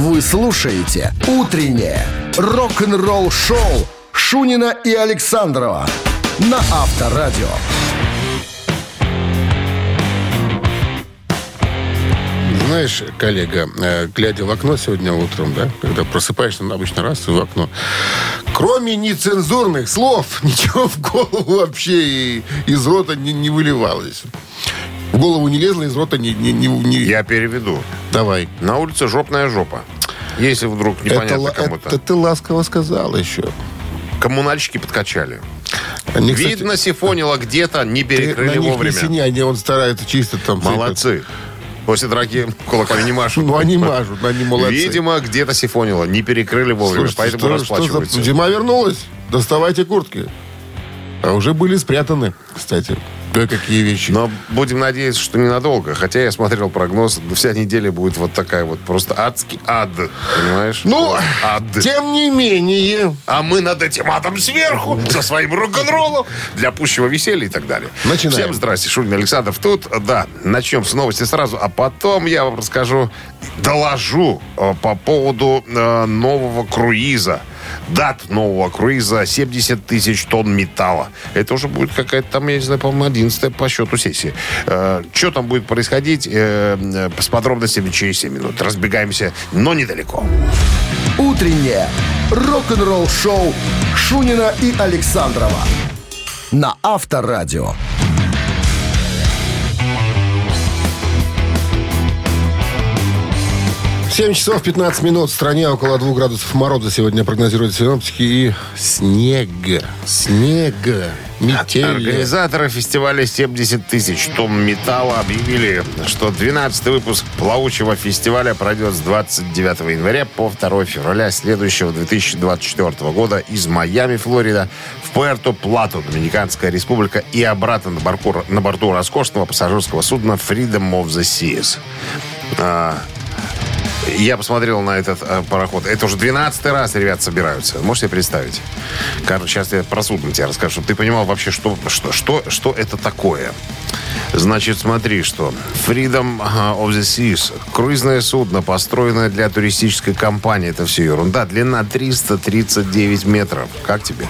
Вы слушаете «Утреннее рок-н-ролл-шоу» Шунина и Александрова на Авторадио. Знаешь, коллега, э, глядя в окно сегодня утром, да, когда просыпаешься, ну, обычно раз в окно, кроме нецензурных слов, ничего в голову вообще и из рота не, не выливалось. В голову не лезло, из рота не... не, не, не- Я переведу. Давай. На улице жопная жопа. Если вдруг Это, непонятно ла- кому-то. это ты ласково сказал еще. Коммунальщики подкачали. Они, кстати, Видно, сифонило где-то, не перекрыли на них вовремя. не синяй, они он стараются чисто там... Молодцы. После драки кулаками не машут. Ну, они мажут, они молодцы. Видимо, где-то сифонило, не перекрыли вовремя, Слушайте, поэтому что- что за- расплачиваются. Зима вернулась. Доставайте куртки. А уже были спрятаны, кстати, кое-какие вещи. Но будем надеяться, что ненадолго. Хотя я смотрел прогноз, вся неделя будет вот такая вот просто адский ад. Понимаешь? Ну, ад. тем не менее, А мы над этим адом сверху, со своим рок-н-роллом, для пущего веселья и так далее. Начинаем. Всем здрасте, Шунин Александров тут. Да, начнем с новости сразу, а потом я вам расскажу, доложу э, по поводу э, нового круиза. Дат нового круиза 70 тысяч тонн металла. Это уже будет какая-то там, я не знаю, по-моему, 11 по счету сессии. что там будет происходить, э, э, с подробностями через 7 минут. Разбегаемся, но недалеко. «Утреннее рок-н-ролл-шоу» Шунина и Александрова на Авторадио. 7 часов 15 минут. В стране около 2 градусов мороза сегодня прогнозируют синоптики. И снег. Снег. Метель. Организаторы фестиваля «70 тысяч тонн металла» объявили, что 12-й выпуск плавучего фестиваля пройдет с 29 января по 2 февраля следующего 2024 года из Майами, Флорида, в Пуэрто-Плато, Доминиканская республика и обратно на борту, на борту роскошного пассажирского судна «Freedom of the Seas». Я посмотрел на этот э, пароход. Это уже 12 раз ребят собираются. Можете себе представить? Короче, сейчас я про судно тебе расскажу, чтобы ты понимал вообще, что, что, что, что это такое. Значит, смотри, что Freedom of the Seas. Круизное судно, построенное для туристической компании. Это все ерунда. Длина 339 метров. Как тебе?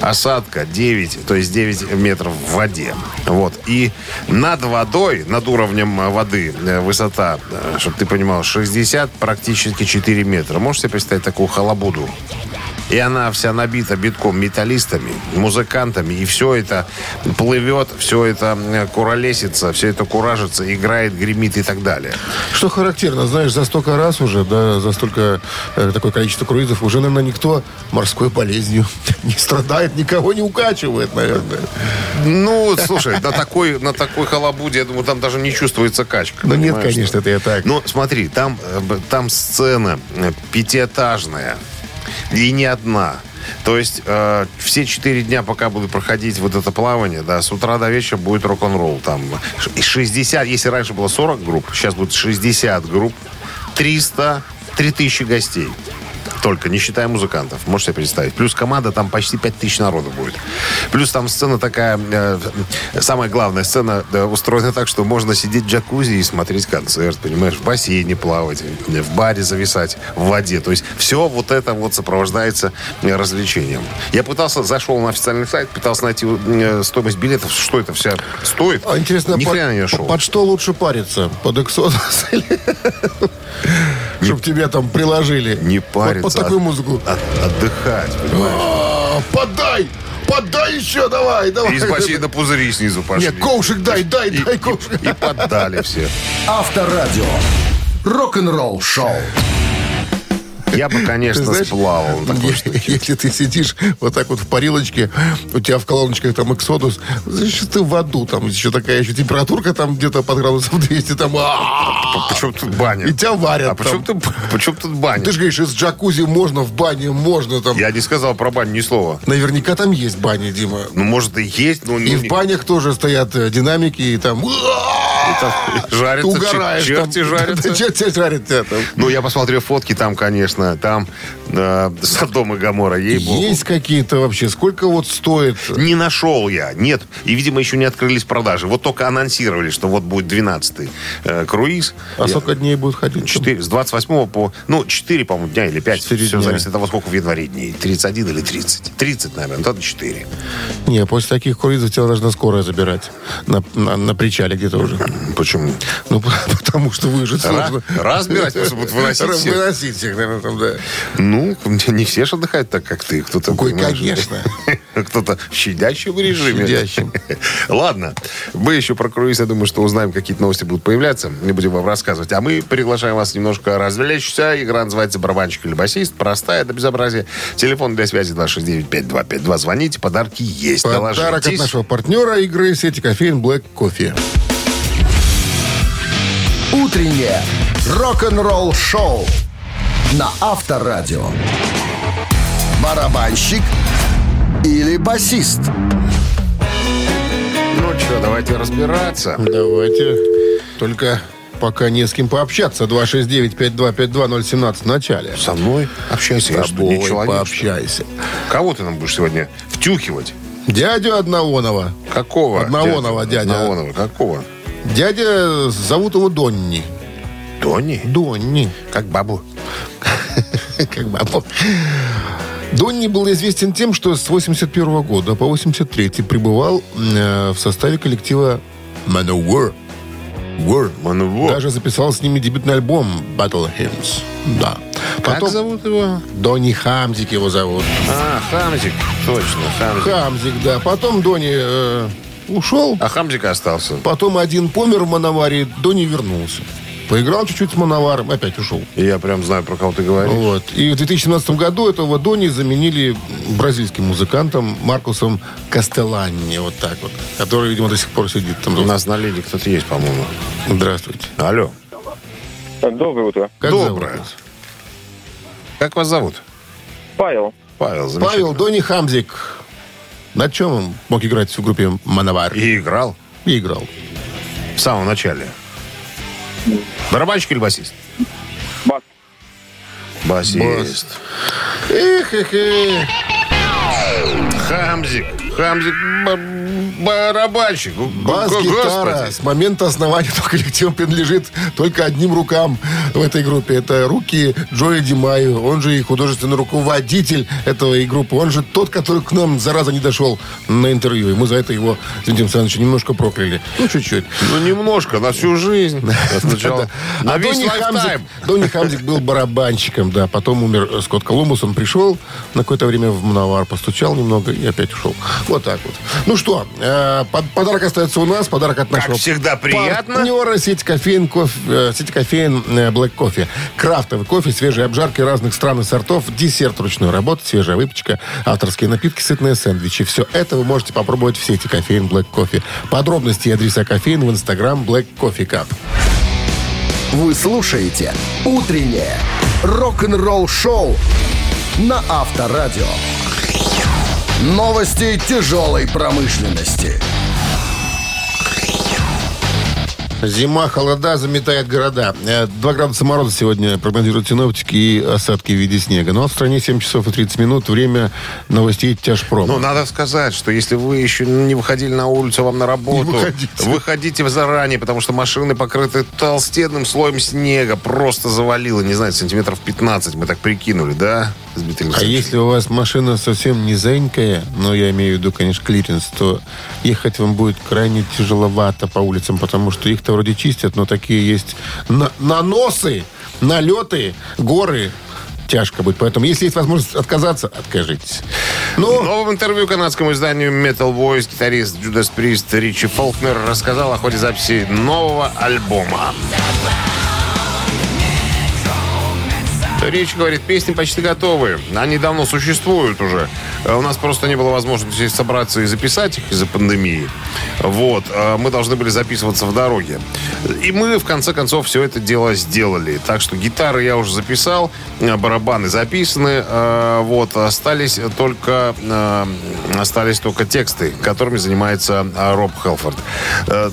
Осадка 9, то есть 9 метров в воде. Вот. И над водой, над уровнем э, воды, э, высота, чтобы ты понимал, 60, практически 4 метра. Можешь себе представить такую халабуду? И она вся набита битком металлистами, музыкантами. И все это плывет, все это куролесится, все это куражится, играет, гремит и так далее. Что характерно, знаешь, за столько раз уже, да, за столько, э, такое количество круизов, уже, наверное, никто морской болезнью не страдает, никого не укачивает, наверное. Ну, слушай, на такой, на такой халабуде, я думаю, там даже не чувствуется качка. Ну, нет, конечно, это я так. Ну, смотри, там, э, там сцена э, пятиэтажная. И не одна. То есть э, все четыре дня, пока буду проходить вот это плавание, да, с утра до вечера будет рок-н-ролл. Там ш- и 60, если раньше было 40 групп, сейчас будет 60 групп, 300, 3000 гостей. Только, не считая музыкантов. Можете себе представить. Плюс команда, там почти 5000 народу будет. Плюс там сцена такая, э, самая главная сцена да, устроена так, что можно сидеть в джакузи и смотреть концерт, понимаешь, в бассейне плавать, в баре зависать, в воде. То есть все вот это вот сопровождается э, развлечением. Я пытался, зашел на официальный сайт, пытался найти э, стоимость билетов, что это все стоит. А интересно, Ни под, хрена не нашел. под что лучше париться? Под эксодус или... Чтоб тебя там приложили. Не Вот париться. Под такую музыку. От- отдыхать, понимаешь? А, Подай! Подай еще, давай, давай. Из бассейна пузыри снизу пошли. Нет, ковшик дай, дай, дай и- ковшик. И поддали все. Авторадио. Рок-н-ролл шоу. Я бы, Ты конечно, знаешь, сплавал. Если ты сидишь вот так вот в парилочке, у тебя в колоночках там эксодус, значит, ты в аду, там еще такая еще температурка там где-то под градусов 200, там, Почему тут баня? и тебя варят. А почему тут, почему тут баня? Ты же говоришь, из джакузи можно, в бане можно, там. Я не сказал про баню ни слова. Наверняка там есть бани, Дима. Ну, может, и есть, но... И в банях тоже стоят э, динамики, и там... Жарится, угораешь. черти жарятся. Черти жарятся. там. Ну, я посмотрел фотки, там, конечно, там э, Содом и Гамора, ей Есть какие-то вообще? Сколько вот стоит? Не нашел я, нет. И, видимо, еще не открылись продажи. Вот только анонсировали, что вот будет 12-й э, круиз. А Я- сколько дней будет ходить? 4, с 28 по... Ну, 4, по-моему, дня или 5. Четыре Все дня. зависит от того, сколько в январе дней. 31 или 30. 30, наверное, тогда 4. Не, после таких круизов тебя должна скорая забирать. На, на- на причале где-то уже. Почему? Ну, потому что выжить сложно. разбирать будут выносить всех. Выносить всех, наверное, там, да. Ну, не все же отдыхают так, как ты. Кто-то, Ой, конечно. Кто-то в щадящем режиме. Щадящем. Ладно. Мы еще про круиз, я думаю, что узнаем, какие-то новости будут появляться. Не будем вам рассказывать. А мы приглашаем вас немножко развлечься. Игра называется «Барабанщик или басист». Простая до безобразия. Телефон для связи 269-5252. Звоните, подарки есть. Подарок от нашего партнера игры сети кофеин Black Кофе. Утреннее рок-н-ролл-шоу на Авторадио. Барабанщик или басист? Ну что, давайте разбираться. Давайте. Только пока не с кем пообщаться. 269-5252-017 в начале. Со мной общайся. Я С что, не тобой человек, пообщайся. что? Кого ты нам будешь сегодня втюхивать? Дядю Одновонова. Какого? Одновонова дядя. Одновонова. Какого? Дядя, зовут его Донни. Тони? Донни. Как бабу. Как бабу. Донни был известен тем, что с 81 года по 83 пребывал э, в составе коллектива Manowar. War. Мануво. Даже записал с ними дебютный альбом Battle Hymns. Да. Как зовут его? Донни Хамзик его зовут. А, Хамзик. Точно, Хамзик. Хамзик, да. Потом Донни э, ушел. А Хамзик остался. Потом один помер в Мановаре, Донни вернулся. Поиграл чуть-чуть с Мановаром, опять ушел. Я прям знаю, про кого ты говоришь. Вот. И в 2017 году этого Дони заменили бразильским музыкантом Маркусом Кастеланни. Вот так вот. Который, видимо, до сих пор сидит там. У нас на линии кто-то есть, по-моему. Здравствуйте. Алло. Доброе утро. Как Доброе. зовут? Как вас зовут? Павел. Павел. Павел Дони Хамзик. На чем он мог играть в группе Мановар? И играл И играл. в самом начале. Барабанщик или басист? Бас. Басист. Эх, эх, эх. Хамзик. Хамзик ба- барабанщик. Бас-гитара с момента основания этого коллектива принадлежит только одним рукам в этой группе. Это руки Джои Димаю. Он же и художественный руководитель этого и группы. Он же тот, который к нам, зараза, не дошел на интервью. И мы за это его, с Александровичем, немножко прокляли. Ну, чуть-чуть. Ну, немножко, на всю жизнь. Сначала. На А Донни Хамзик, был барабанщиком, да. Потом умер Скотт Колумбус. Он пришел на какое-то время в Мановар, постучал немного и опять ушел. Вот так вот. Ну что, э, под- подарок остается у нас. Подарок от нашего всегда, приятно. партнера сети кофеин, кофе, э, сети кофеин э, Black Coffee. Крафтовый кофе, свежие обжарки разных стран и сортов, десерт ручной работы, свежая выпечка, авторские напитки, сытные сэндвичи. Все это вы можете попробовать в сети кофеин Black Coffee. Подробности и адреса кофеин в инстаграм Black Coffee Cup. Вы слушаете «Утреннее рок-н-ролл-шоу» на Авторадио. Новости тяжелой промышленности. Зима, холода заметает города. Э, 2 градуса мороза сегодня прогнозируют синоптики и осадки в виде снега. Но в стране 7 часов и 30 минут. Время новостей тяжпрома. Ну, надо сказать, что если вы еще не выходили на улицу, вам на работу, Не выходите. выходите заранее, потому что машины покрыты толстенным слоем снега. Просто завалило, не знаю, сантиметров 15, мы так прикинули, да? С Дмитрием А если у вас машина совсем низенькая, но я имею в виду, конечно, клиренс, то ехать вам будет крайне тяжеловато по улицам, потому что их-то вроде чистят, но такие есть на- наносы, налеты, горы. Тяжко будет. Поэтому, если есть возможность отказаться, откажитесь. В Ну, новом интервью канадскому изданию Metal Voice гитарист Judas Priest Ричи Фолкнер рассказал о ходе записи нового альбома. Речь говорит, песни почти готовы. Они давно существуют уже. Э, У нас просто не было возможности собраться и записать их из-за пандемии. Вот. э, Мы должны были записываться в дороге. И мы, в конце концов, все это дело сделали. Так что гитары я уже записал, э, барабаны записаны. Вот, остались только, остались только тексты, которыми занимается Роб Хелфорд.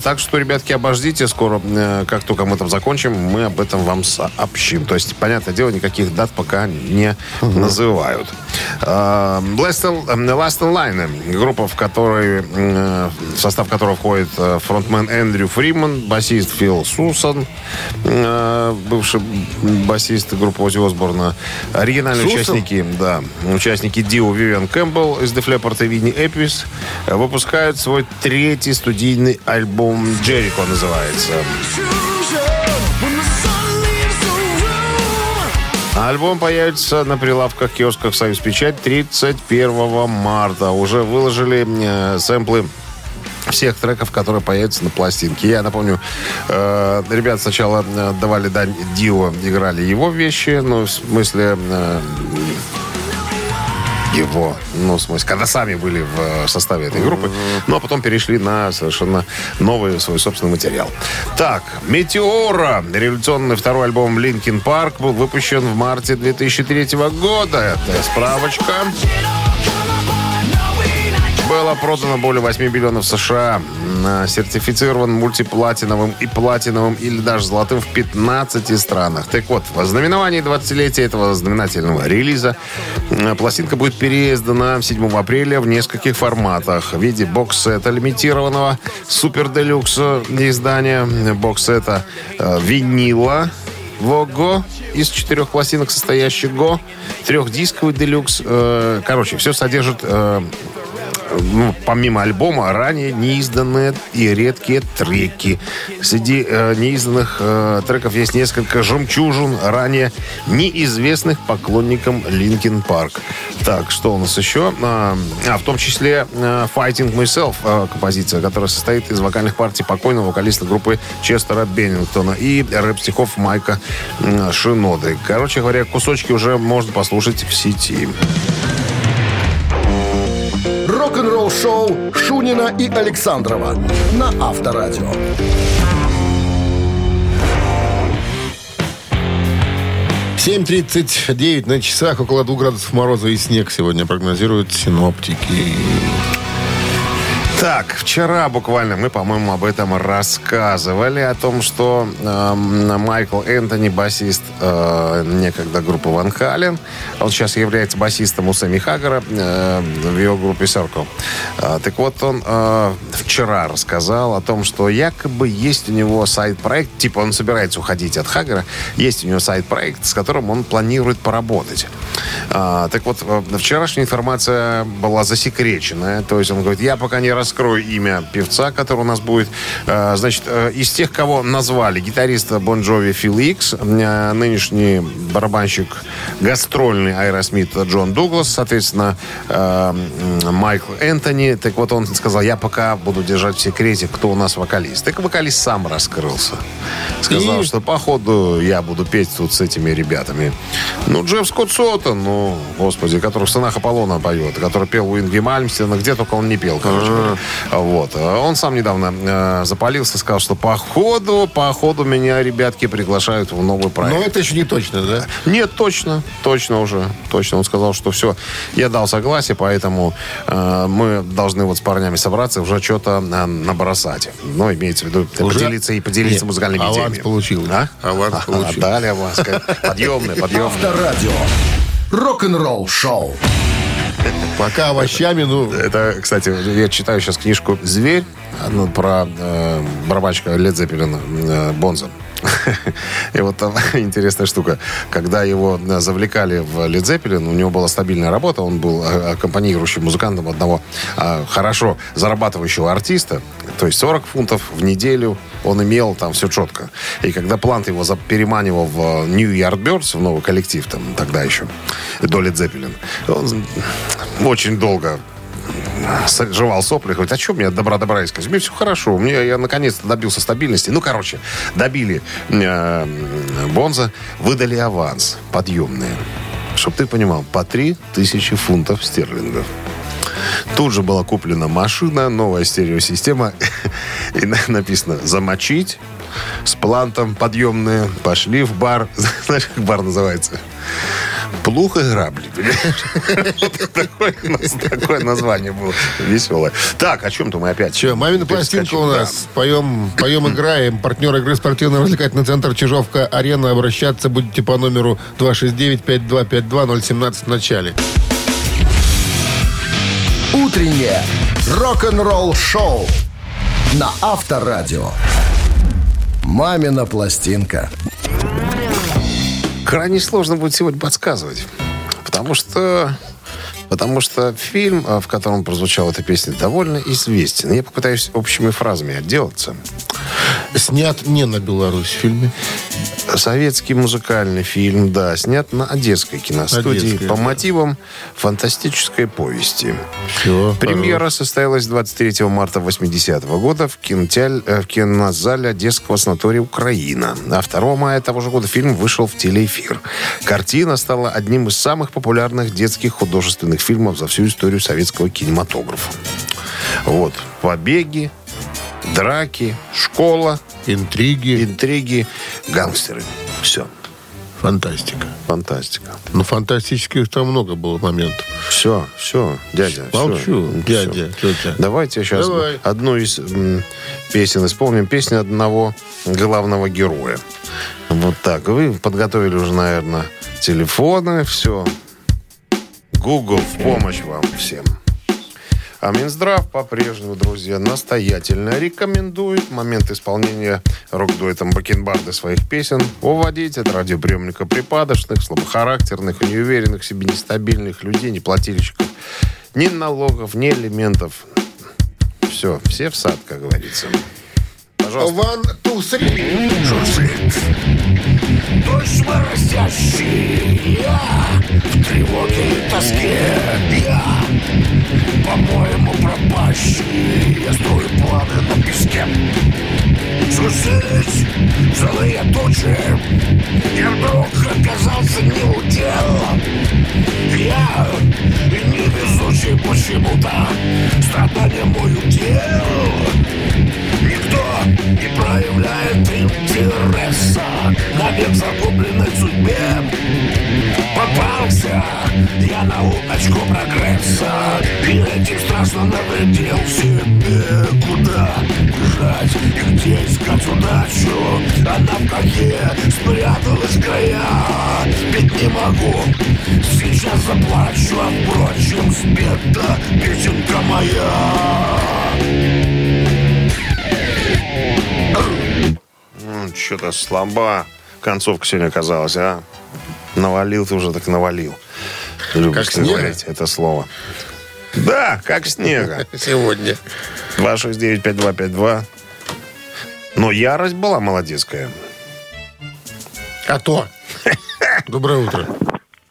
Так что, ребятки, обождите. Скоро, как только мы там закончим, мы об этом вам сообщим. То есть, понятное дело, никаких дат пока не называют. Э, Last in Last in Line, группа, в которой, э, в состав которой входит э, фронтмен Эндрю Фриман, басист Фил Сусан, э, бывший басист группы Ози Осборна, оригинальные Сусан? участники, да, участники Дио Вивиан Кэмпбелл из Def Leppard и Винни Эпис выпускают свой третий студийный альбом «Джерико» называется. Альбом появится на прилавках киосках «Союз Печать» 31 марта. Уже выложили э, сэмплы всех треков, которые появятся на пластинке. Я напомню, э, ребят сначала э, давали дань Дио, играли его вещи, ну, в смысле... э, его, ну, в смысле, когда сами были в э, составе этой группы, ну, а потом перешли на совершенно новый свой собственный материал. Так, «Meteora», революционный второй альбом «Linkin Park» был выпущен в марте 2003 года. Это справочка. Было продано более 8 миллионов США. На- Сертифицирован мультиплатиновым и платиновым или даже золотым в 15 странах. Так вот, в ознаменовании 20-летия этого знаменательного релиза э, пластинка будет переиздана 7 апреля в нескольких форматах. В виде бокс-сета лимитированного, супер-делюкс издания, бокс-сета э, винила, Вого из четырех пластинок состоящего, трехдисковый deluxe. Э, короче, все содержит э, ну, помимо альбома, ранее неизданные и редкие треки. Среди э, неизданных э, треков есть несколько жемчужин, ранее неизвестных поклонникам Linkin Park. Так, что у нас еще? А, а, в том числе э, Fighting Myself, э, композиция, которая состоит из вокальных партий покойного вокалиста группы Честера Беннингтона и рэп-стихов Майка м, Шиноды. Короче говоря, кусочки уже можно послушать в сети. Рок-н-ролл шоу Шунина и Александрова на Авторадио. 7.39 на часах, около 2 градусов мороза и снег сегодня прогнозируют синоптики. Так, вчера буквально мы, по-моему, об этом рассказывали, о том, что эм, Майкл Энтони, басист э, некогда группы Ван Хален, он сейчас является басистом у Сэмми Хаггара э, в его группе Circle. Э, так вот, он э, вчера рассказал о том, что якобы есть у него сайт-проект, типа он собирается уходить от Хаггара, есть у него сайт-проект, с которым он планирует поработать. А, так вот, э, вчерашняя информация была засекреченная. То есть он говорит, я пока не раскрою имя певца, который у нас будет. Э, Значит, э, из тех, кого назвали, гитариста Бон Джови Фил Икс, э, нынешний барабанщик гастрольный Аэросмит Джон Дуглас, соответственно, Майкл Энтони. Так вот, он сказал, я пока буду держать в секрете, кто у нас вокалист. Так вокалист сам раскрылся. Сказал, И- что походу я буду петь тут с этими ребятами. Ну, Джефф Скотт Сото, ну, господи, который в «Сынах Аполлона» поет, который пел у Ингви Мальмстина, где только он не пел, короче. А Он сам недавно э, запалился, сказал, что по ходу, по ходу меня ребятки приглашают в новый проект. Но это еще не точно, да? Нет, точно, точно уже, точно. Он сказал, что все, я дал согласие, поэтому э, мы должны вот с парнями собраться уже что-то э, набросать. Ну, имеется в виду Уже? поделиться и поделиться Нет, музыкальными аванс идеями. получил. А? Аванс А, получил. Дали аванс. Подъемный, подъемный. Авторадио. Рок-н-ролл шоу. Пока овощами, ну, Это, кстати, я читаю сейчас книжку «Зверь» ну, про э, барабанщика Лед Зеппелина э, Бонза. И вот там интересная штука. Когда его э, завлекали в Лед Зеппелин, у него была стабильная работа, он был э, аккомпанирующим музыкантом одного э, хорошо зарабатывающего артиста, то есть 40 фунтов в неделю он имел там все четко. И когда Плант его переманивал в New Yardbirds, в новый коллектив там тогда еще, до Лед Зеппелин, он очень долго жевал сопли, говорит, а что мне добра-добра искать? Мне все хорошо, мне, я наконец-то добился стабильности. Ну, короче, добили э, Бонза, выдали аванс подъемный. Чтоб ты понимал, по 3 тысячи фунтов стерлингов. Тут же была куплена машина, новая стереосистема. И на- написано «замочить». с плантом подъемные. Пошли в бар. Знаешь, как бар называется? Плух и грабли. понимаешь? Такое название было веселое. Так, о чем-то мы опять. Че, мамина пластинка у нас. Поем, поем, играем. Партнер игры спортивно-развлекательный центр Чижовка-Арена. Обращаться будете по номеру 269-5252-017 в начале. Утреннее рок-н-ролл-шоу на Авторадио. «Мамина пластинка». Крайне сложно будет сегодня подсказывать. Потому что... Потому что фильм, э, в котором прозвучала эта песня, довольно известен. Я попытаюсь общими фразами отделаться. Снят не на Беларусь в фильме. Советский музыкальный фильм, да, снят на Одесской киностудии Одесской, по да. мотивам фантастической повести. Все. Премьера состоялась 23 марта 80 года в, кинотеаль- э, в кинозале Одесского санатория «Украина». А 2 мая того же года фильм вышел в телеэфир. Картина стала одним из самых популярных детских художественных фильмов за всю историю советского кинематографа. Вот. Побеги, драки, школа, Интриги. интриги, гангстеры. Все. Фантастика. Фантастика. Ну, фантастических там много было моментов. Все, все, дядя. Молчу, Всё. дядя, тетя. Давайте сейчас Давай. одну из м, песен исполним. Песню одного главного героя. Вот так. Вы подготовили уже, наверное, телефоны. Все. Google в помощь вам всем. А Минздрав по-прежнему, друзья, настоятельно рекомендует в момент исполнения рок-дуэтом Бакенбарды своих песен уводить от радиоприемника припадочных, слабохарактерных и неуверенных в себе нестабильных людей, неплательщиков ни налогов, ни элементов. Все, все в сад, как говорится. Пожалуйста. One, two, three. Дождь моросящий, я в тревоге и тоске, я, по-моему, пропащий, я строю планы на песке. Сушились злые тучи, я вдруг оказался не у дел. Я невезучий почему-то, страдания мой удел. Никто не проявляет интереса Навек загубленной судьбе. Попался я на удочку прогресса И этим страшно навредил себе. Куда бежать где искать удачу? Она в какие спряталась края Ведь не могу, сейчас заплачу А впрочем, спета песенка моя Что-то слаба концовка сегодня оказалась, а? Навалил ты уже так навалил. Любишь Как ты снега? говорить это слово. Да, как снега. Сегодня. 269-5252. Но ярость была молодецкая. А то. Доброе утро.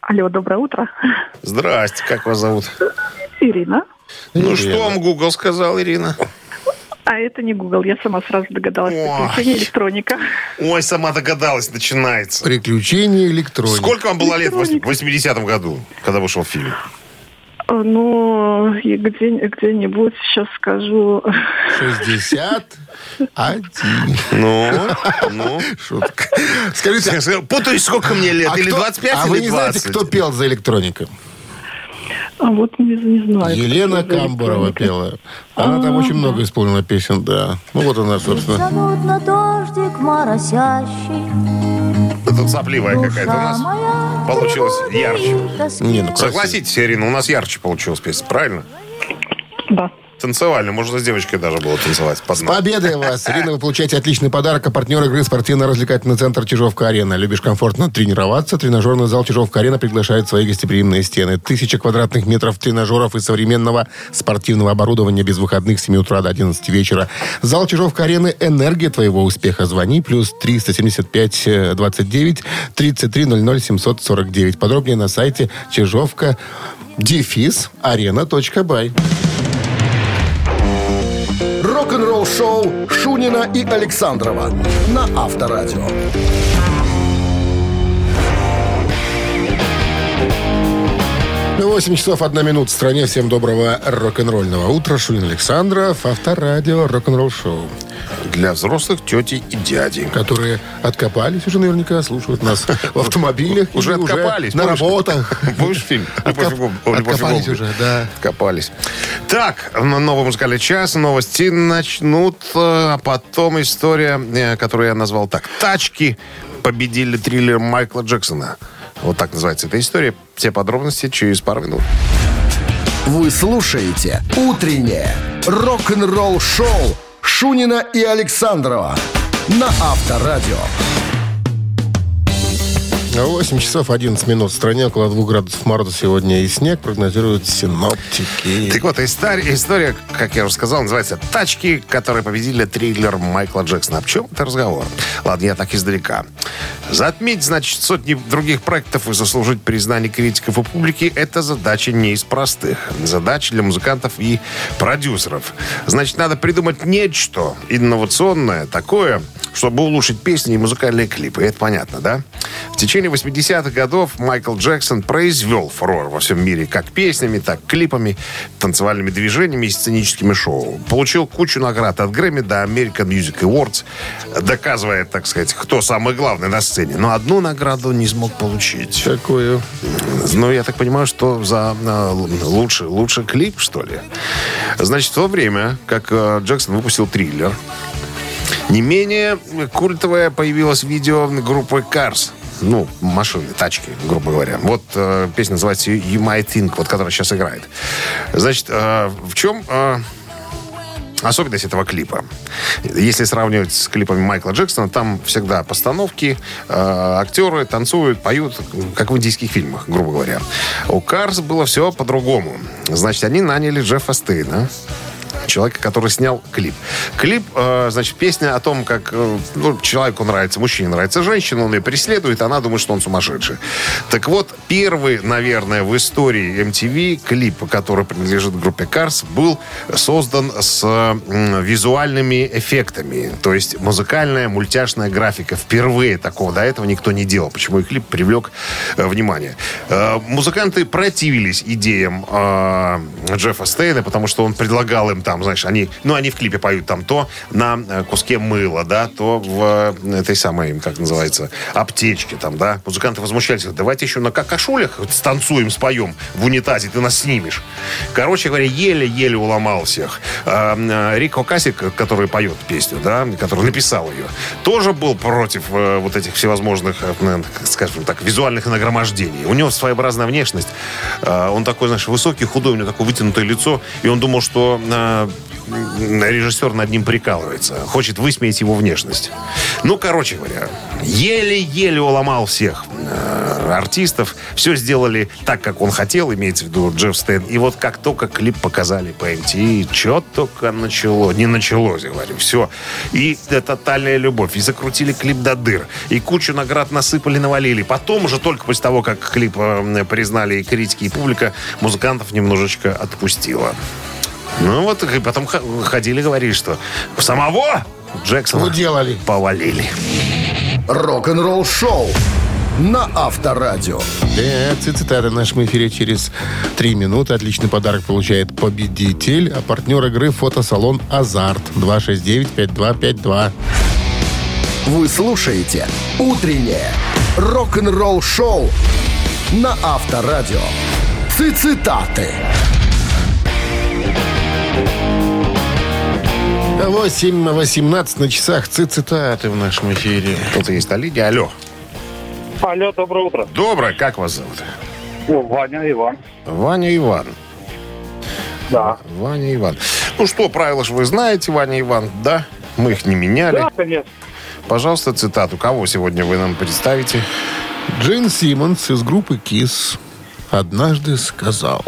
Алло, доброе утро. Здрасте, как вас зовут? Ирина. Ну, что вам Google сказал, Ирина? А это не Google, я сама сразу догадалась. Ой. Приключение электроника. Ой, сама догадалась, начинается. Приключения электроники. Сколько вам было лет в Электроника. 80-м году, когда вышел фильм? Э, Ну, где, где-нибудь, сейчас скажу, 61. Ну, ну. Шутка. Скажите, Скажи, Путаюсь, сколько мне лет? а Или кто- 25, а или вы не 20? знаете, кто пел за электроника? А вот не, не знаю. Елена электроника. пела. Она там очень много исполнила песен, да. Ну вот она, собственно. На дождик моросящий. Тут сопливая какая-то у нас. получилось ярче. Не, ну. Согласитесь, Ирина, у нас ярче получилась песня, правильно? Да. Танцевально, можно с девочкой даже было танцевать. под нос. Победой вас! Ирина, вы получаете отличный подарок. А партнер игры спортивно-развлекательный центр Чижовка-Арена. Любишь комфортно тренироваться? Тренажерный зал Чижовка-Арена приглашает свои гостеприимные стены. Тысяча квадратных метров тренажеров и современного спортивного оборудования без выходных с 7 утра до 11 вечера. Зал Чижовка-Арены – энергия твоего успеха. Звони. Плюс 375 э, 29 33 00 749. Подробнее на сайте чижовка дефис арена.бай. Рок-н-ролл-шоу Шунина и Александрова на Авторадио. 8 часов 1 минута в стране. Всем доброго рок-н-ролльного утра. Шунин Александров, авторадио, рок-н-ролл шоу. Для взрослых тети и дяди. Которые откопались уже наверняка, слушают нас в автомобилях. Уже откопались, На работах. Помнишь фильм? Откоп- Любовь и голуби. Ой, «Любовь и Откопались голуби». уже, да. Копались. Так, новый музыкальный час, новости начнут, э, а потом история, э, которую я назвал так. «Тачки победили триллер Майкла Джексона». Вот так называется эта история. Все подробности через пару минут. Вы слушаете «Утреннее рок-н-ролл-шоу» Шунина и Александрова на Авторадио. 8 часов 11 минут в стране. Около 2 градусов мороза сегодня и снег прогнозируют синоптики. Так вот, история, история, как я уже сказал, называется «Тачки, которые победили триллер Майкла Джексона». О чем это разговор? Ладно, я так издалека. Затмить, значит, сотни других проектов и заслужить признание критиков и публики – это задача не из простых. Задача для музыкантов и продюсеров. Значит, надо придумать нечто инновационное, такое, чтобы улучшить песни и музыкальные клипы. Это понятно, да? В течение 80-х годов Майкл Джексон произвел фурор во всем мире как песнями, так и клипами, танцевальными движениями и сценическими шоу. Получил кучу наград от Грэмми до American Music Awards, доказывая, так сказать, кто самый главный на сцене. Но одну награду не смог получить. Такую. Ну, я так понимаю, что за э, лучший, лучший клип, что ли. Значит, в то время, как э, Джексон выпустил триллер, не менее культовое появилось видео группы Cars. Ну, машины, тачки, грубо говоря. Вот э, песня называется You Might Think, вот которая сейчас играет. Значит, э, в чем э, особенность этого клипа? Если сравнивать с клипами Майкла Джексона, там всегда постановки, э, актеры танцуют, поют, как в индийских фильмах, грубо говоря. У Cars было все по-другому. Значит, они наняли Джеффа Стейна, человека, который снял клип. Клип, э, значит, песня о том, как э, ну, человеку нравится, мужчине нравится женщина, он ее преследует, она думает, что он сумасшедший. Так вот, первый, наверное, в истории MTV клип, который принадлежит группе Cars, был создан с м, визуальными эффектами. То есть музыкальная мультяшная графика. Впервые такого до этого никто не делал. Почему и клип привлек э, внимание. Э, музыканты противились идеям э, Джеффа Стейна, потому что он предлагал им там, знаешь, они, ну, они в клипе поют там то на э, куске мыла, да, то в э, этой самой, как называется, аптечке там, да. Музыканты возмущались, давайте еще на какашулях станцуем, споем в унитазе, ты нас снимешь. Короче говоря, еле-еле уломал всех. А, э, Рико Касик, который поет песню, да, который написал ее, тоже был против вот этих всевозможных, скажем так, визуальных нагромождений. У него своеобразная внешность. Э, Он такой, знаешь, высокий, худой, у него такое вытянутое лицо, и он думал, что э, режиссер над ним прикалывается, хочет высмеять его внешность. Ну, короче говоря, еле-еле уломал всех э, артистов. Все сделали так, как он хотел, имеется в виду Джефф Стэн. И вот как только клип показали по MTV, что только начало. Не началось, говорю, все. И э, тотальная любовь. И закрутили клип до дыр. И кучу наград насыпали, навалили. Потом уже только после того, как клип э, признали и критики, и публика, музыкантов немножечко отпустила. Ну вот, и потом ходили, говорили, что самого Джексона Уделали. повалили. Рок-н-ролл шоу на Авторадио. Да, цитаты в нашем эфире через три минуты. Отличный подарок получает победитель. А партнер игры фотосалон «Азарт» 269-5252. Вы слушаете «Утреннее рок-н-ролл шоу» на Авторадио. Цитаты. 8.18 на часах. Цитаты в нашем эфире. Кто-то есть на линии. Алло. Алло, доброе утро. Доброе, как вас зовут? О, Ваня, Иван. Ваня Иван. Да. Ваня Иван. Ну что, правила же вы знаете, Ваня Иван, да? Мы их не меняли. Да, конечно. Пожалуйста, цитату. Кого сегодня вы нам представите? Джин Симмонс из группы «Кис» однажды сказал...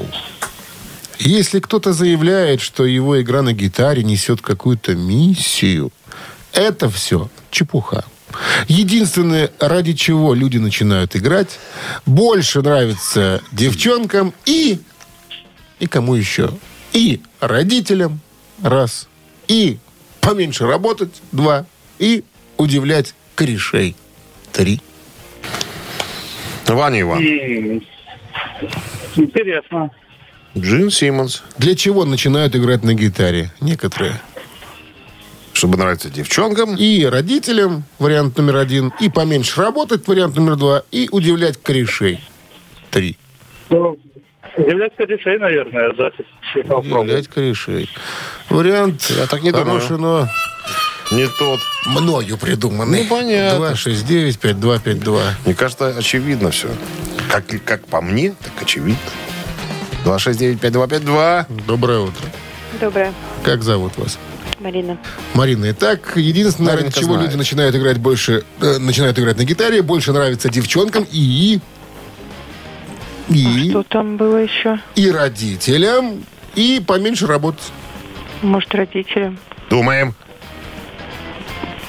Если кто-то заявляет, что его игра на гитаре несет какую-то миссию, это все чепуха. Единственное, ради чего люди начинают играть, больше нравится девчонкам и... И кому еще? И родителям, раз. И поменьше работать, два. И удивлять корешей, три. Ваня Иван. И Интересно. Джин Симмонс. Для чего начинают играть на гитаре некоторые? Чтобы нравиться девчонкам. И родителям, вариант номер один, и поменьше работать, вариант номер два, и удивлять корешей. Три. Ну, Удивлять корешей, наверное, да. Удивлять корешей. Вариант Я так не хороший, но Не тот. мною придуманный. Ну, понятно. 269-5252. Мне кажется, очевидно все. Как, как по мне, так очевидно. 269-5252. Доброе утро. Доброе. Как зовут вас? Марина. Марина, итак, единственное, ради Маринка чего знает. люди начинают играть больше, э, начинают играть на гитаре, больше нравится девчонкам и... И, Что там было еще? и родителям, и поменьше работать. Может, родителям? Думаем.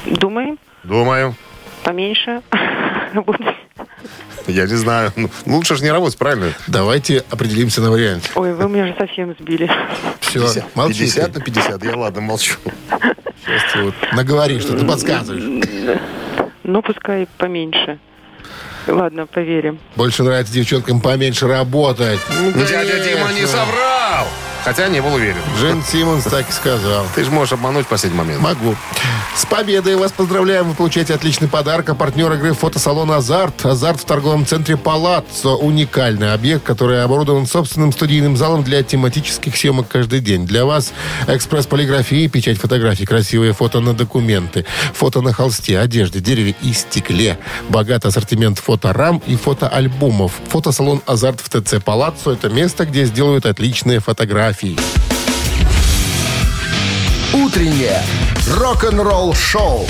Думаем? Думаем. Поменьше? работать. Я не знаю. Ну, лучше же не работать, правильно? Давайте определимся на варианте. Ой, вы меня же совсем сбили. Все, 50, молчи. 50 на 50. Я ладно, молчу. Сейчас ты вот наговори, что ты подсказываешь. Ну, пускай поменьше. Ладно, поверим. Больше нравится девчонкам поменьше работать. Дядя Дима не соврал. Хотя не был уверен. Джен Симмонс так и сказал. Ты же можешь обмануть в последний момент. Могу. С победой вас поздравляем. Вы получаете отличный подарок. А партнер игры фотосалон «Азарт». «Азарт» в торговом центре «Палаццо». Уникальный объект, который оборудован собственным студийным залом для тематических съемок каждый день. Для вас экспресс-полиграфия, печать фотографий, красивые фото на документы, фото на холсте, одежде, дереве и стекле. Богатый ассортимент фоторам и фотоальбомов. Фотосалон «Азарт» в ТЦ «Палаццо» — это место, где сделают отличные фотографии. Утреннее рок-н-ролл-шоу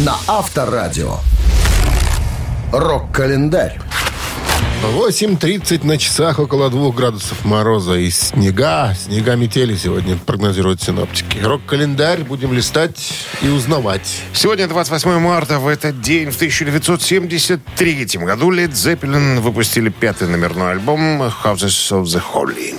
на Авторадио. Рок-календарь. 8.30 на часах, около 2 градусов мороза и снега. Снега метели сегодня прогнозируют синоптики. Рок-календарь будем листать и узнавать. Сегодня 28 марта. В этот день, в 1973 году, Led Zeppelin выпустили пятый номерной альбом «Houses of the Holy».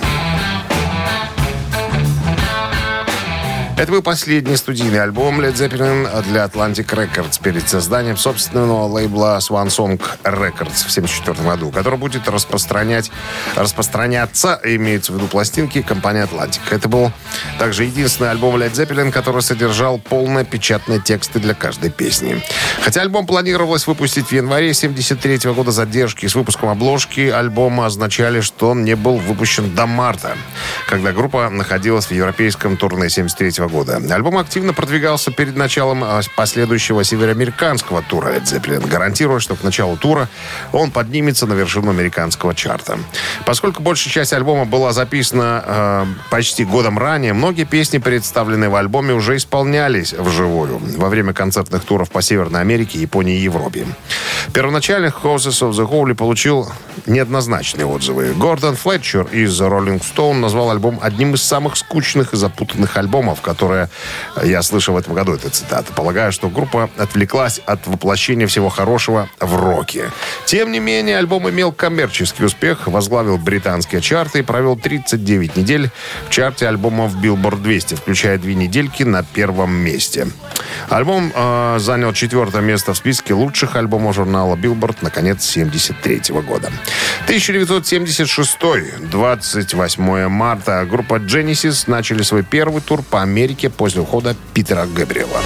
Это был последний студийный альбом Led Zeppelin для Atlantic Records перед созданием собственного лейбла Swan Song Records в 1974 году, который будет распространять, распространяться, имеется в виду пластинки, компании Atlantic. Это был также единственный альбом Led Zeppelin, который содержал полные печатные тексты для каждой песни. Хотя альбом планировалось выпустить в январе 1973 года, задержки с выпуском обложки альбома означали, что он не был выпущен до марта, когда группа находилась в европейском турне 1973 года. Альбом активно продвигался перед началом а, последующего североамериканского тура Led Zeppelin, гарантируя, что к началу тура он поднимется на вершину американского чарта. Поскольку большая часть альбома была записана э, почти годом ранее, многие песни, представленные в альбоме, уже исполнялись вживую во время концертных туров по Северной Америке, Японии и Европе. Первоначально Houses of the Holy получил неоднозначные отзывы. Гордон Флетчер из Rolling Stone назвал альбом одним из самых скучных и запутанных альбомов, которые я слышал в этом году. Это цитата. Полагаю, что группа отвлеклась от воплощения всего хорошего в роке. Тем не менее, альбом имел коммерческий успех, возглавил британские чарты и провел 39 недель в чарте альбомов Billboard 200, включая две недельки на первом месте. Альбом э, занял четвертое место в списке лучших альбомов журнала Billboard на конец 73 года. 1976, 28 марта, группа Genesis начали свой первый тур по Америке после ухода Питера Габриэла.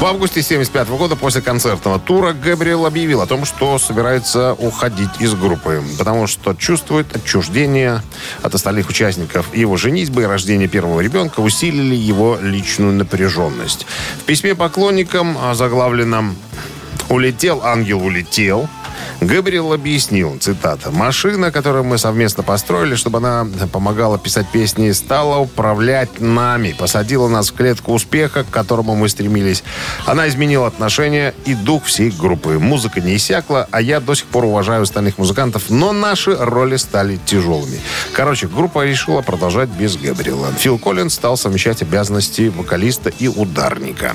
В августе 1975 года после концертного тура Габриэл объявил о том, что собирается уходить из группы, потому что чувствует отчуждение от остальных участников. Его женитьба и рождение первого ребенка усилили его личную напряженность. В письме поклонникам, заглавленном «Улетел, ангел, улетел», Габриэл объяснил, цитата, «Машина, которую мы совместно построили, чтобы она помогала писать песни, стала управлять нами, посадила нас в клетку успеха, к которому мы стремились. Она изменила отношения и дух всей группы. Музыка не иссякла, а я до сих пор уважаю остальных музыкантов, но наши роли стали тяжелыми. Короче, группа решила продолжать без Габриэла. Фил Коллинз стал совмещать обязанности вокалиста и ударника.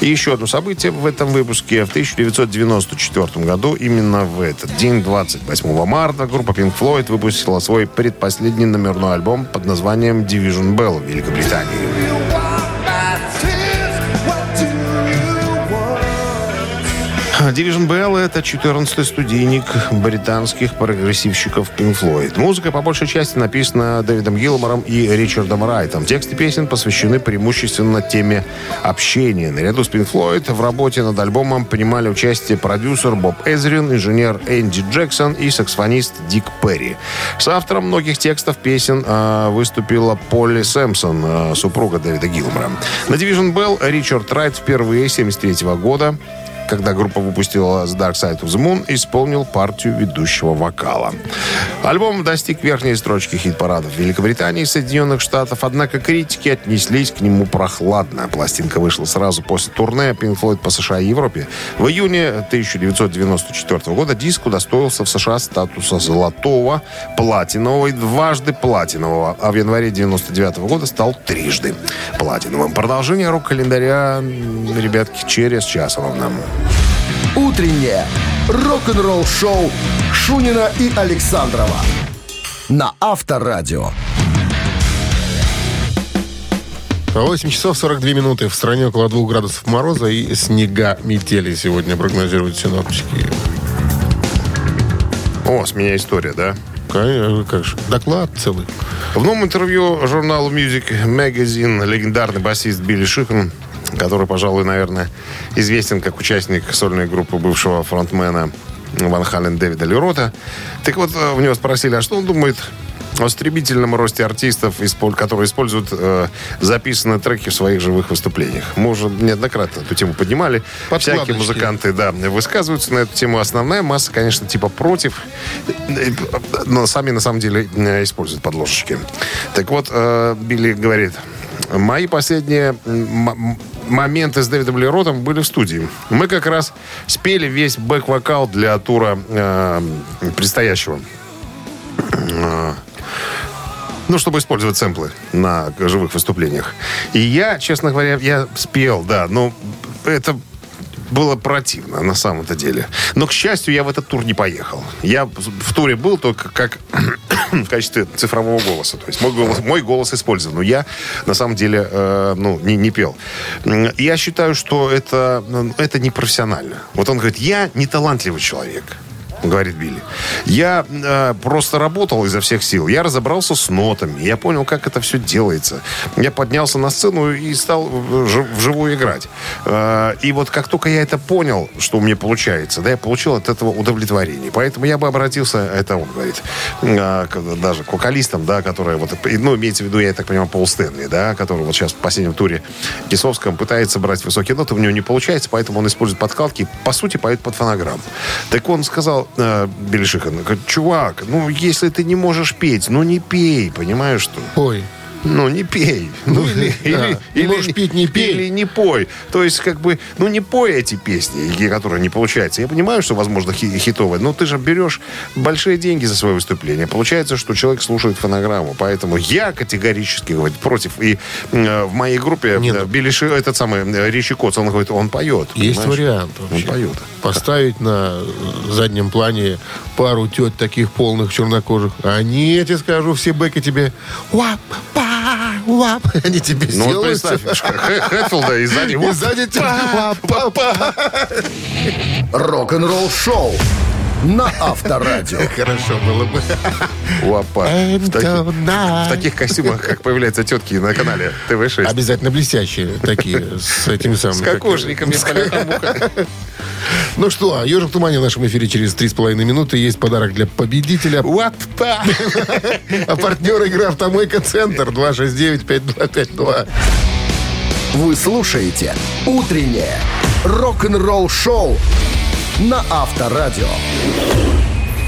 И еще одно событие в этом выпуске. В 1994 году, именно в этот день, 28 марта, группа Pink Floyd выпустила свой предпоследний номерной альбом под названием Division Bell в Великобритании. Division Bell — это 14-й студийник британских прогрессивщиков Pink Floyd. Музыка по большей части написана Дэвидом Гилмором и Ричардом Райтом. Тексты песен посвящены преимущественно теме общения. Наряду с Pink Floyd в работе над альбомом принимали участие продюсер Боб Эзрин, инженер Энди Джексон и саксофонист Дик Перри. С автором многих текстов песен э, выступила Полли Сэмпсон, э, супруга Дэвида Гилмора. На Division Bell Ричард Райт впервые 73 года когда группа выпустила The Dark Side of the Moon, исполнил партию ведущего вокала. Альбом достиг верхней строчки хит-парадов Великобритании и Соединенных Штатов, однако критики отнеслись к нему прохладно. Пластинка вышла сразу после турне Pink Floyd по США и Европе. В июне 1994 года диск удостоился в США статуса золотого, платинового и дважды платинового, а в январе 1999 года стал трижды платиновым. Продолжение рок-календаря, ребятки, через час ровно. Утреннее рок-н-ролл-шоу Шунина и Александрова на Авторадио. 8 часов 42 минуты. В стране около 2 градусов мороза и снега метели сегодня прогнозируют синоптики. О, с меня история, да? Как же. Доклад целый. В новом интервью журналу Music Magazine легендарный басист Билли Шихан, который, пожалуй, наверное, известен как участник сольной группы бывшего фронтмена Ван Хален Дэвида Лерота. Так вот, э, у него спросили, а что он думает о стремительном росте артистов, которые используют э, записанные треки в своих живых выступлениях. Мы уже неоднократно эту тему поднимали. Всякие музыканты, да, высказываются на эту тему. Основная масса, конечно, типа против, э, но сами на самом деле э, используют подложечки. Так вот, э, Билли говорит, мои последние моменты с Дэвидом Леротом были в студии. Мы как раз спели весь бэк-вокал для тура э, предстоящего. Э, ну, чтобы использовать сэмплы на живых выступлениях. И я, честно говоря, я спел, да, но это было противно на самом-то деле. Но, к счастью, я в этот тур не поехал. Я в туре был только как в качестве цифрового голоса. То есть мой голос, мой голос использован. Но я, на самом деле, э, ну, не, не пел. Я считаю, что это, ну, это непрофессионально. Вот он говорит, я не талантливый человек говорит Билли. Я э, просто работал изо всех сил. Я разобрался с нотами. Я понял, как это все делается. Я поднялся на сцену и стал вживую играть. Э, и вот как только я это понял, что у меня получается, да, я получил от этого удовлетворение. Поэтому я бы обратился, это он говорит, э, даже к вокалистам, да, которые вот, ну, имеется в виду, я так понимаю, Пол Стэнли, да, который вот сейчас в последнем туре Кисовском пытается брать высокие ноты, у него не получается, поэтому он использует подкалки, по сути, поет под фонограмму. Так он сказал, э, Билли Шихан, говорит, чувак, ну, если ты не можешь петь, ну, не пей, понимаешь, что? Ой. Ну, не пей. Ну, или, да. или, Не или- можешь петь, не пей. Или не пой. То есть, как бы, ну, не пой эти песни, которые не получаются. Я понимаю, что, возможно, хи- хитовые, но ты же берешь большие деньги за свое выступление. Получается, что человек слушает фонограмму. Поэтому я категорически, говорит, против. И э, в моей группе Нет. э, Билли Ши, этот самый э, Ричи Коц, он говорит, он поет. Есть понимаешь? вариант Он вообще. поет. Поставить на заднем плане пару тет таких полных чернокожих. Они, я тебе скажу, все бэки тебе вап, па, вап. Они тебе Ну, вот сделают. представь, Хэ- Хэтфилда и сзади... И сзади тебе вап, па, па. Рок-н-ролл шоу на Авторадио. Хорошо было бы. Лопа. В таких, в таких костюмах, как появляются тетки на канале ТВ-6. Обязательно блестящие такие, с этими самыми. С как- кокошниками. бляха-муха. Ну что, «Ежик в тумане» в нашем эфире через 3,5 минуты. Есть подарок для победителя. Лапа. А партнер игры «Автомойка Центр» 269-5252. Вы слушаете «Утреннее рок-н-ролл шоу» на Авторадио.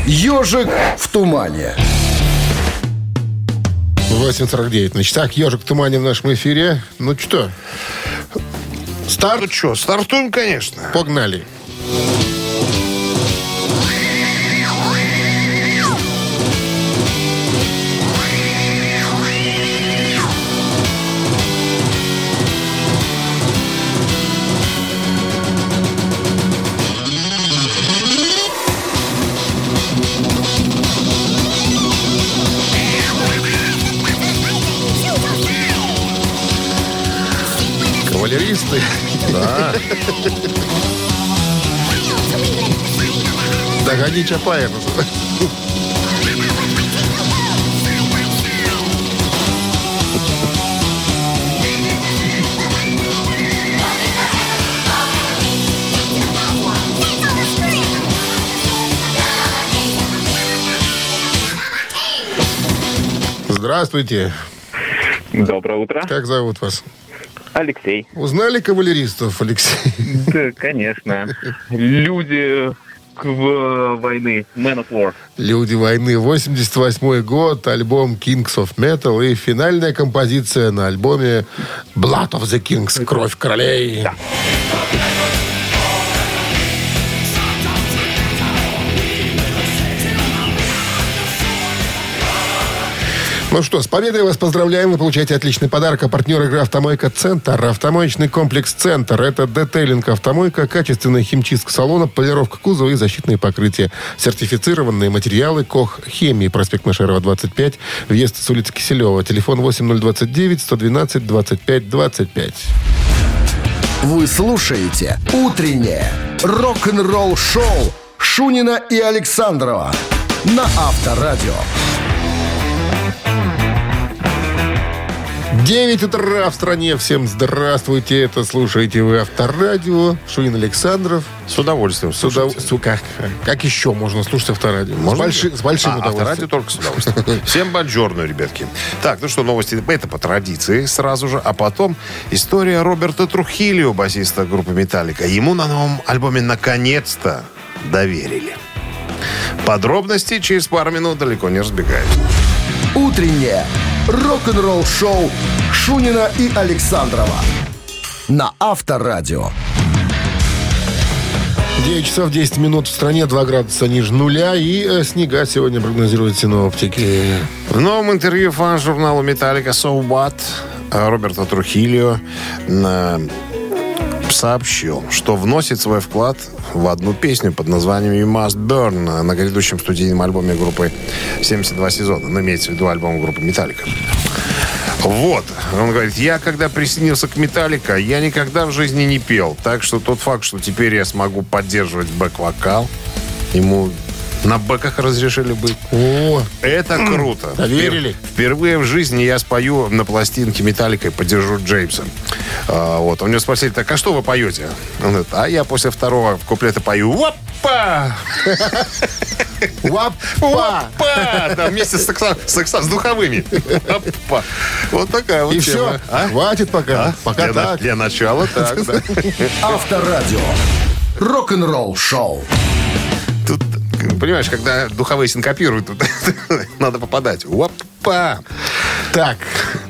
«Ежик в тумане». 8.49 на часах. «Ежик в тумане» в нашем эфире. Ну что, старт? Ну что, стартуем, конечно. Погнали. Кавалеристы. Догони Чапая называется. Здравствуйте. Доброе утро. Как зовут вас? Алексей. Узнали кавалеристов, Алексей? Да, конечно. Люди в- войны. Man of War. Люди войны. 88 год, альбом Kings of Metal и финальная композиция на альбоме Blood of the Kings. Кровь королей. Ну что, с победой вас поздравляем. Вы получаете отличный подарок. А партнер игры «Автомойка Центр». Автомоечный комплекс «Центр». Это детейлинг «Автомойка», качественная химчистка салона, полировка кузова и защитные покрытия. Сертифицированные материалы «Кох Хемии». Проспект Машерова, 25. Въезд с улицы Киселева. Телефон 8029 112 25 25. Вы слушаете «Утреннее рок-н-ролл-шоу» Шунина и Александрова на Авторадио. 9 утра в стране. Всем здравствуйте. Это слушаете вы Авторадио. Шунин Александров. С удовольствием. С удов- слушайте. Су- как, как еще можно слушать Авторадио? Можно? С, больши- с большим А, удовольствием. Авторадио только с удовольствием. Всем бонжорно, ребятки. Так, ну что, новости. Это по традиции сразу же. А потом история Роберта Трухилио, басиста группы «Металлика». Ему на новом альбоме наконец-то доверили. Подробности через пару минут далеко не разбегаются. Утреннее рок-н-ролл-шоу Шунина и Александрова на Авторадио. 9 часов 10 минут в стране, 2 градуса ниже нуля. И э, снега сегодня прогнозируют синоптики. В новом интервью фан-журналу «Металлика» So What э, Роберта Трухилио сообщил, что вносит свой вклад в одну песню под названием «You Must Burn» на грядущем студийном альбоме группы «72 сезона». Ну, имеется в виду альбом группы «Металлика». Вот. Он говорит, я когда присоединился к Металлика, я никогда в жизни не пел. Так что тот факт, что теперь я смогу поддерживать бэк-вокал, ему на бэках разрешили быть. О, Это круто. Доверили? Впер- Впервые в жизни я спою на пластинке Металлика и поддержу Джеймса. А, вот. У него спросили, так, а что вы поете? Он говорит, а я после второго куплета пою «Опа!» Вапа! «Опа!» Да, вместе с, сакса- сакса- с духовыми. «Опа!» Вот такая вот И тема. все. А? Хватит пока. А? Пока для, так. для начала так, да. Авторадио. Рок-н-ролл-шоу. Тут, понимаешь, когда духовые синкопируют, надо попадать. Опа! Так,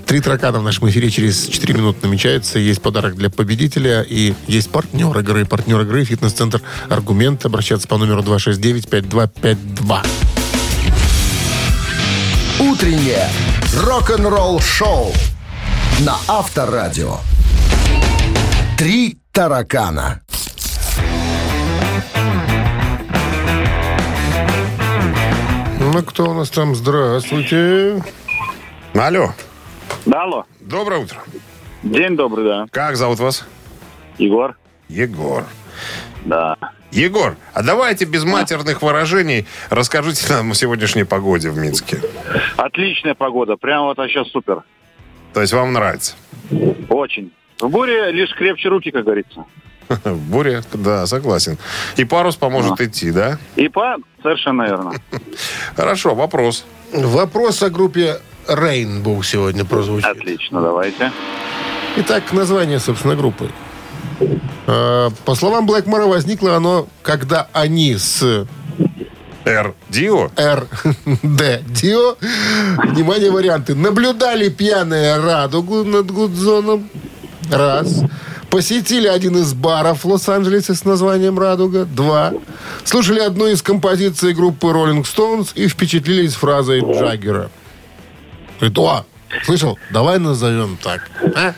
три таракана в нашем эфире через 4 минуты намечается. Есть подарок для победителя и есть партнер игры. Партнер игры «Фитнес-центр Аргумент». Обращаться по номеру 269-5252. Утреннее рок-н-ролл-шоу на Авторадио. Три таракана. Ну, кто у нас там? Здравствуйте. Алло. Да, алло. Доброе утро. День добрый, да. Как зовут вас? Егор? Егор. Да. Егор, а давайте без матерных выражений расскажите нам о сегодняшней погоде в Минске. Отличная погода. Прямо вот сейчас супер. То есть вам нравится? Очень. В буре лишь крепче руки, как говорится. Буря, да, согласен. И парус поможет идти, да? И по... Совершенно верно. Хорошо, вопрос. Вопрос о группе Rainbow сегодня прозвучит. Отлично, давайте. Итак, название, собственно, группы. Э, По словам Блэкмора, возникло оно, когда они с Р. Дио? РД Дио, внимание, варианты, наблюдали пьяные радугу над Гудзоном, раз, посетили один из баров в Лос-Анджелесе с названием «Радуга», два, слушали одну из композиций группы Rolling Stones и впечатлились фразой Джаггера. Говорит, о, слышал, давай назовем так. а?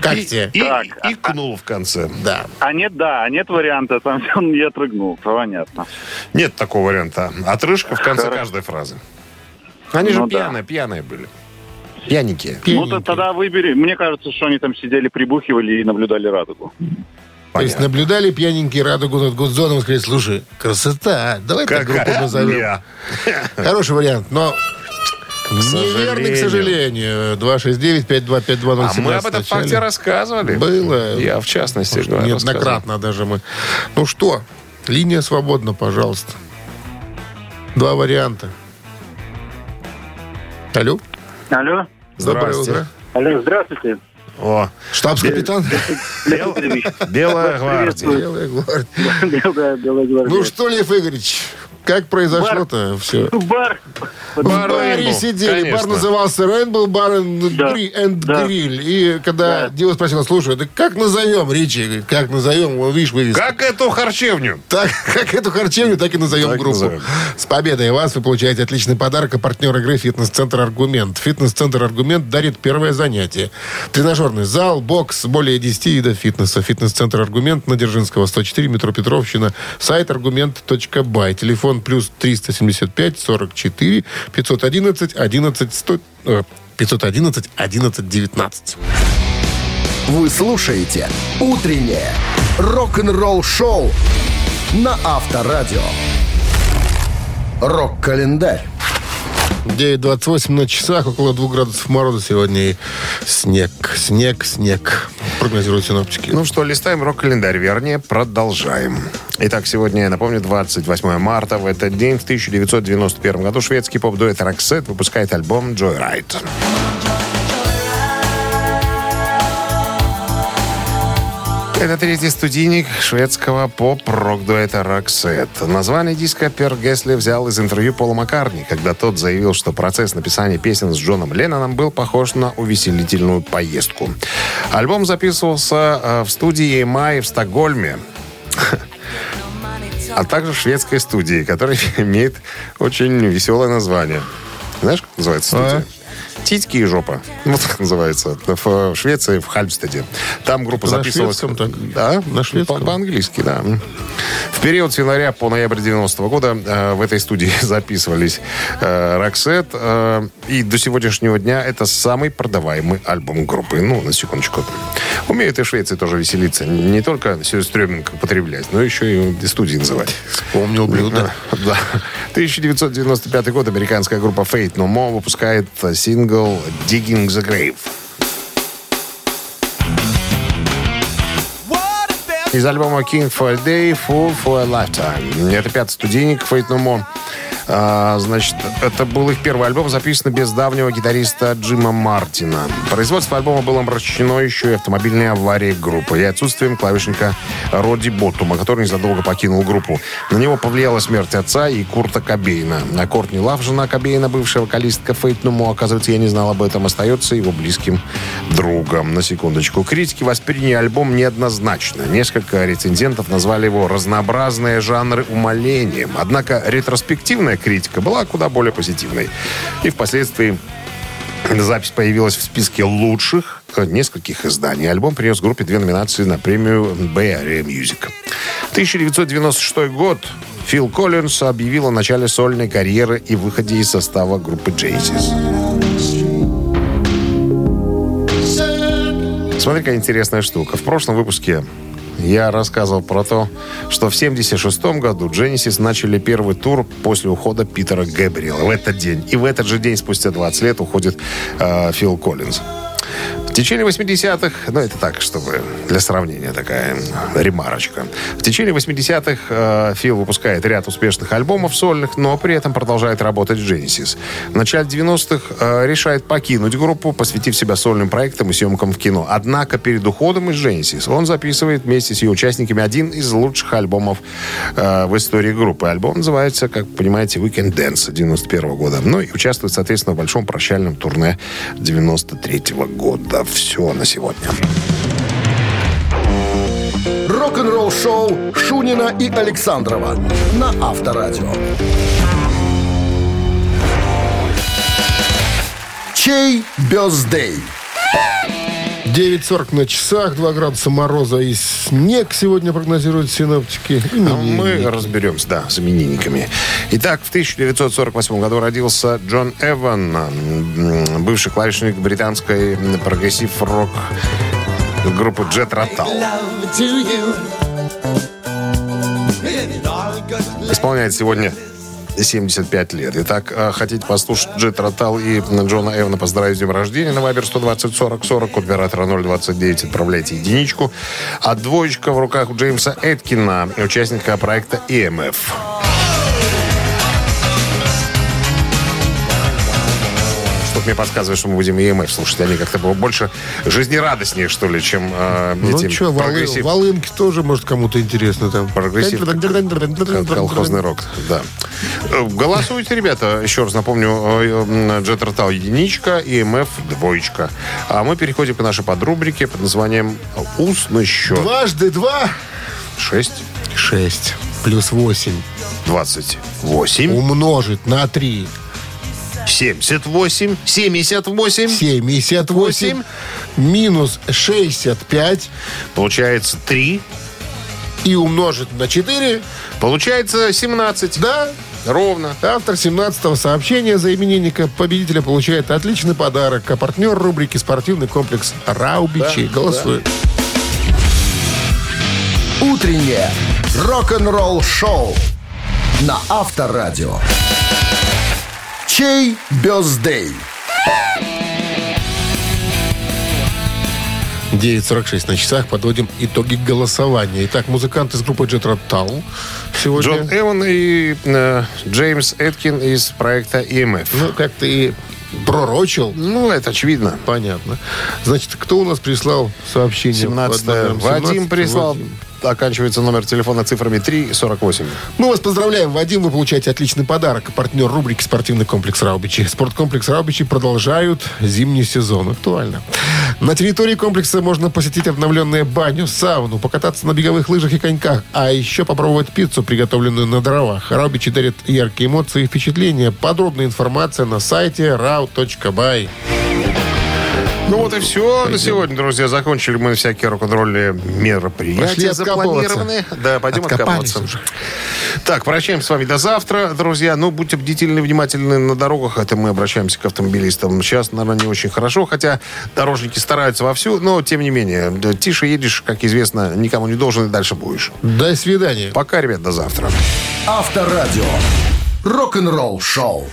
Как И, тебе? и, Так. и кнул в конце. Да. А нет, да, а нет варианта. Там он я отрыгнул. Понятно. Нет такого варианта. Отрыжка в конце Хорошо. каждой фразы. Они же Ну да. пьяные, пьяные были. Пьяненькие. Ну, то тогда выбери. Мне кажется, что они там сидели, прибухивали и наблюдали радугу. То есть наблюдали пьяненькие радугу над Гудзоном и сказали, слушай, красота, давай так группу назовем. Я. Хороший вариант, но неверный, к сожалению. сожалению. 269-525207. А мы об этом факте рассказывали. Было. Я, в частности, Может, Неоднократно даже мы. Ну что, линия свободна, пожалуйста. Два варианта. Алло? Алло. Доброе Здрасте. утро. Алло, здравствуйте. О, Штабс-капитан? Белая гвардия. Белая гвардия. Белая гвардия. Ну что, Лев Игоревич, как произошло-то все? Бар. В Бар баре Rainbow, сидели, бар конечно. назывался Rainbow Bar and, Да, Gri- and да. Grill. И когда Да. Дива спросила, слушай, да как назовем, Ричи? Говорит, Как назовем? Вот видишь, вывеска. Как эту харчевню? Так, как эту харчевню, так и назовем Так группу. назовем. С победой вас вы получаете отличный подарок от партнера игры «Фитнес-центр Аргумент». «Фитнес-центр Аргумент» дарит первое занятие. Тренажерный зал, бокс, более 10 видов фитнеса. «Фитнес-центр Аргумент» на Дзержинского, 104, метро Петровщина. Сайт аргумент.бай. Телефон плюс 375 44 511 11 100, э, 511 11 19. Вы слушаете «Утреннее рок-н-ролл-шоу» на Авторадио. Рок-календарь. 9.28 на часах, около 2 градусов мороза сегодня и снег, снег, снег, прогнозируют синоптики. Ну что, листаем рок-календарь, вернее, продолжаем. Итак, сегодня, я напомню, 28 марта. В этот день, в 1991 году, шведский поп-дуэт Roxette выпускает альбом «Joyride». Это третий студийник шведского поп-рок-дуэта Roxette. Название диска Пер Гесли взял из интервью Пола Маккарни, когда тот заявил, что процесс написания песен с Джоном Ленноном был похож на увеселительную поездку. Альбом записывался э, в студии EMI в Стокгольме, а также в шведской студии, которая имеет очень веселое название. Знаешь, как называется студия? Титьки и жопа. Вот как называется. В Швеции, в Хальмстеде. Там группа На записывалась... шведском так? Да, На шведском? По- По-английски, да. В период с января по ноябрь 90 года э, в этой студии записывались э, Roxette. э, и до сегодняшнего дня это самый продаваемый альбом группы. Ну, на секундочку. Умеют и в Швеции тоже веселиться. Не только сюрстрёминг употреблять, но еще и студии называть. Вспомнил блюдо. Да. 1995 год американская группа Fate No More выпускает э, сингл Digging the Grave. Из альбома King for a Day, Fool for a Lifetime. Это пятый студийник Fate No More. А, значит, это был их первый альбом, записан без давнего гитариста Джима Мартина. Производство альбома было омрачено еще и автомобильной аварией группы и отсутствием клавишника Роди Боттума, который незадолго покинул группу. На него повлияла смерть отца и Курта Кобейна. А Кортни Лав, жена Кобейна, бывшая вокалистка Фейт Нумо, оказывается, я не знал об этом, остается его близким другом. На секундочку. Критики восприняли альбом неоднозначно. Несколько рецензентов назвали его разнообразные жанры умолением. Однако ретроспективная критика была куда более позитивной. И впоследствии Запись появилась в списке лучших э, нескольких изданий. Альбом принес группе две номинации на премию Bay Area Music. 1996 год. Фил Коллинс объявил о начале сольной карьеры и выходе из состава группы Genesis. Смотри, какая интересная штука. В прошлом выпуске я рассказывал про то, что в 76 году Genesis начали первый тур после ухода Питера Гэбриэла в этот день. И в этот же день, спустя 20 лет, уходит э, Фил Коллинз. В течение 80-х, ну это так, чтобы для сравнения такая ремарочка. В течение 80-х э, Фил выпускает ряд успешных альбомов сольных, но при этом продолжает работать в Genesis. В начале 90-х э, решает покинуть группу, посвятив себя сольным проектам и съемкам в кино. Однако перед уходом из Genesis он записывает вместе с ее участниками один из лучших альбомов э, в истории группы. Альбом называется, как понимаете, Weekend Dance 91 года. Ну и участвует, соответственно, в большом прощальном турне 93 года. Все на сегодня. Рок-н-ролл-шоу Шунина и Александрова на Авторадио. Чей бездей? 9.40 на часах, 2 градуса мороза и снег сегодня прогнозируют синоптики. А мы разберемся, да, с именинниками. Итак, в 1948 году родился Джон Эван, бывший клавишник британской прогрессив-рок группы Jethro Tull. Исполняет сегодня 75 лет. Итак, э, хотите послушать Jethro Tull и Джона Эвана поздравить с днем рождения на Вайбер 120 40 40, код оператора 029, отправляйте единичку. А двоечка в руках у Джеймса Эткина, участника проекта E Что-то мне подсказывает, что мы будем EMF слушать. Они как-то больше жизнерадостнее, что ли, чем э, Ну что, прогрессив- волынки тоже, может, кому-то интересно там. Прогрессив. Кол- Колхозный рок, да. Э, Голосуйте, ребята. Еще раз напомню, э, Jethro Tull единичка, EMF двоечка. А мы переходим к нашей подрубрике под названием «Устный счет». Дважды два. 6, Шесть. Плюс восемь. 28, Умножить на три. 78, 78. Семьдесят восемь. Минус шестьдесят пять. Получается 3. И умножить на четыре. Получается 17. Да, Ровно. Автор 17-го сообщения за именинника победителя получает отличный подарок. А партнер рубрики «Спортивный комплекс Раубичи». Голосует. Утреннее рок-н-ролл-шоу на Авторадио. Чей бездей? 9.46 на часах. Подводим итоги голосования. Итак, музыканты из группы Jet Rotal сегодня... Джон Эван и э, Джеймс Эткин из проекта EMF. Ну, как ты и пророчил. Ну, это очевидно. Понятно. Значит, кто у нас прислал сообщение? 17 под номером Вадим 17? прислал. Вадим. Оканчивается номер телефона цифрами 348. Мы вас поздравляем, Вадим. Вы получаете отличный подарок. Партнер рубрики «Спортивный комплекс Раубичи». Спорткомплекс Раубичи продолжают зимний сезон. Актуально. На территории комплекса можно посетить обновленную баню, сауну, покататься на беговых лыжах и коньках, а еще попробовать пиццу, приготовленную на дровах. Раубичи дарит яркие эмоции и впечатления. Подробная информация на сайте rau.by. Ну вот и все на сегодня, друзья. Закончили мы всякие рок-н-ролльные мероприятия запланированные. Да, пойдем откапываться. уже. Так, прощаемся с вами до завтра, друзья. Ну, будьте бдительны, внимательны на дорогах. Это мы обращаемся к автомобилистам. Сейчас, наверное, не очень хорошо, хотя дорожники стараются вовсю, но, тем не менее, тише едешь, как известно, никому не должен и дальше будешь. До свидания. Пока, ребят, до завтра. Авторадио. Рок-н-ролл-шоу.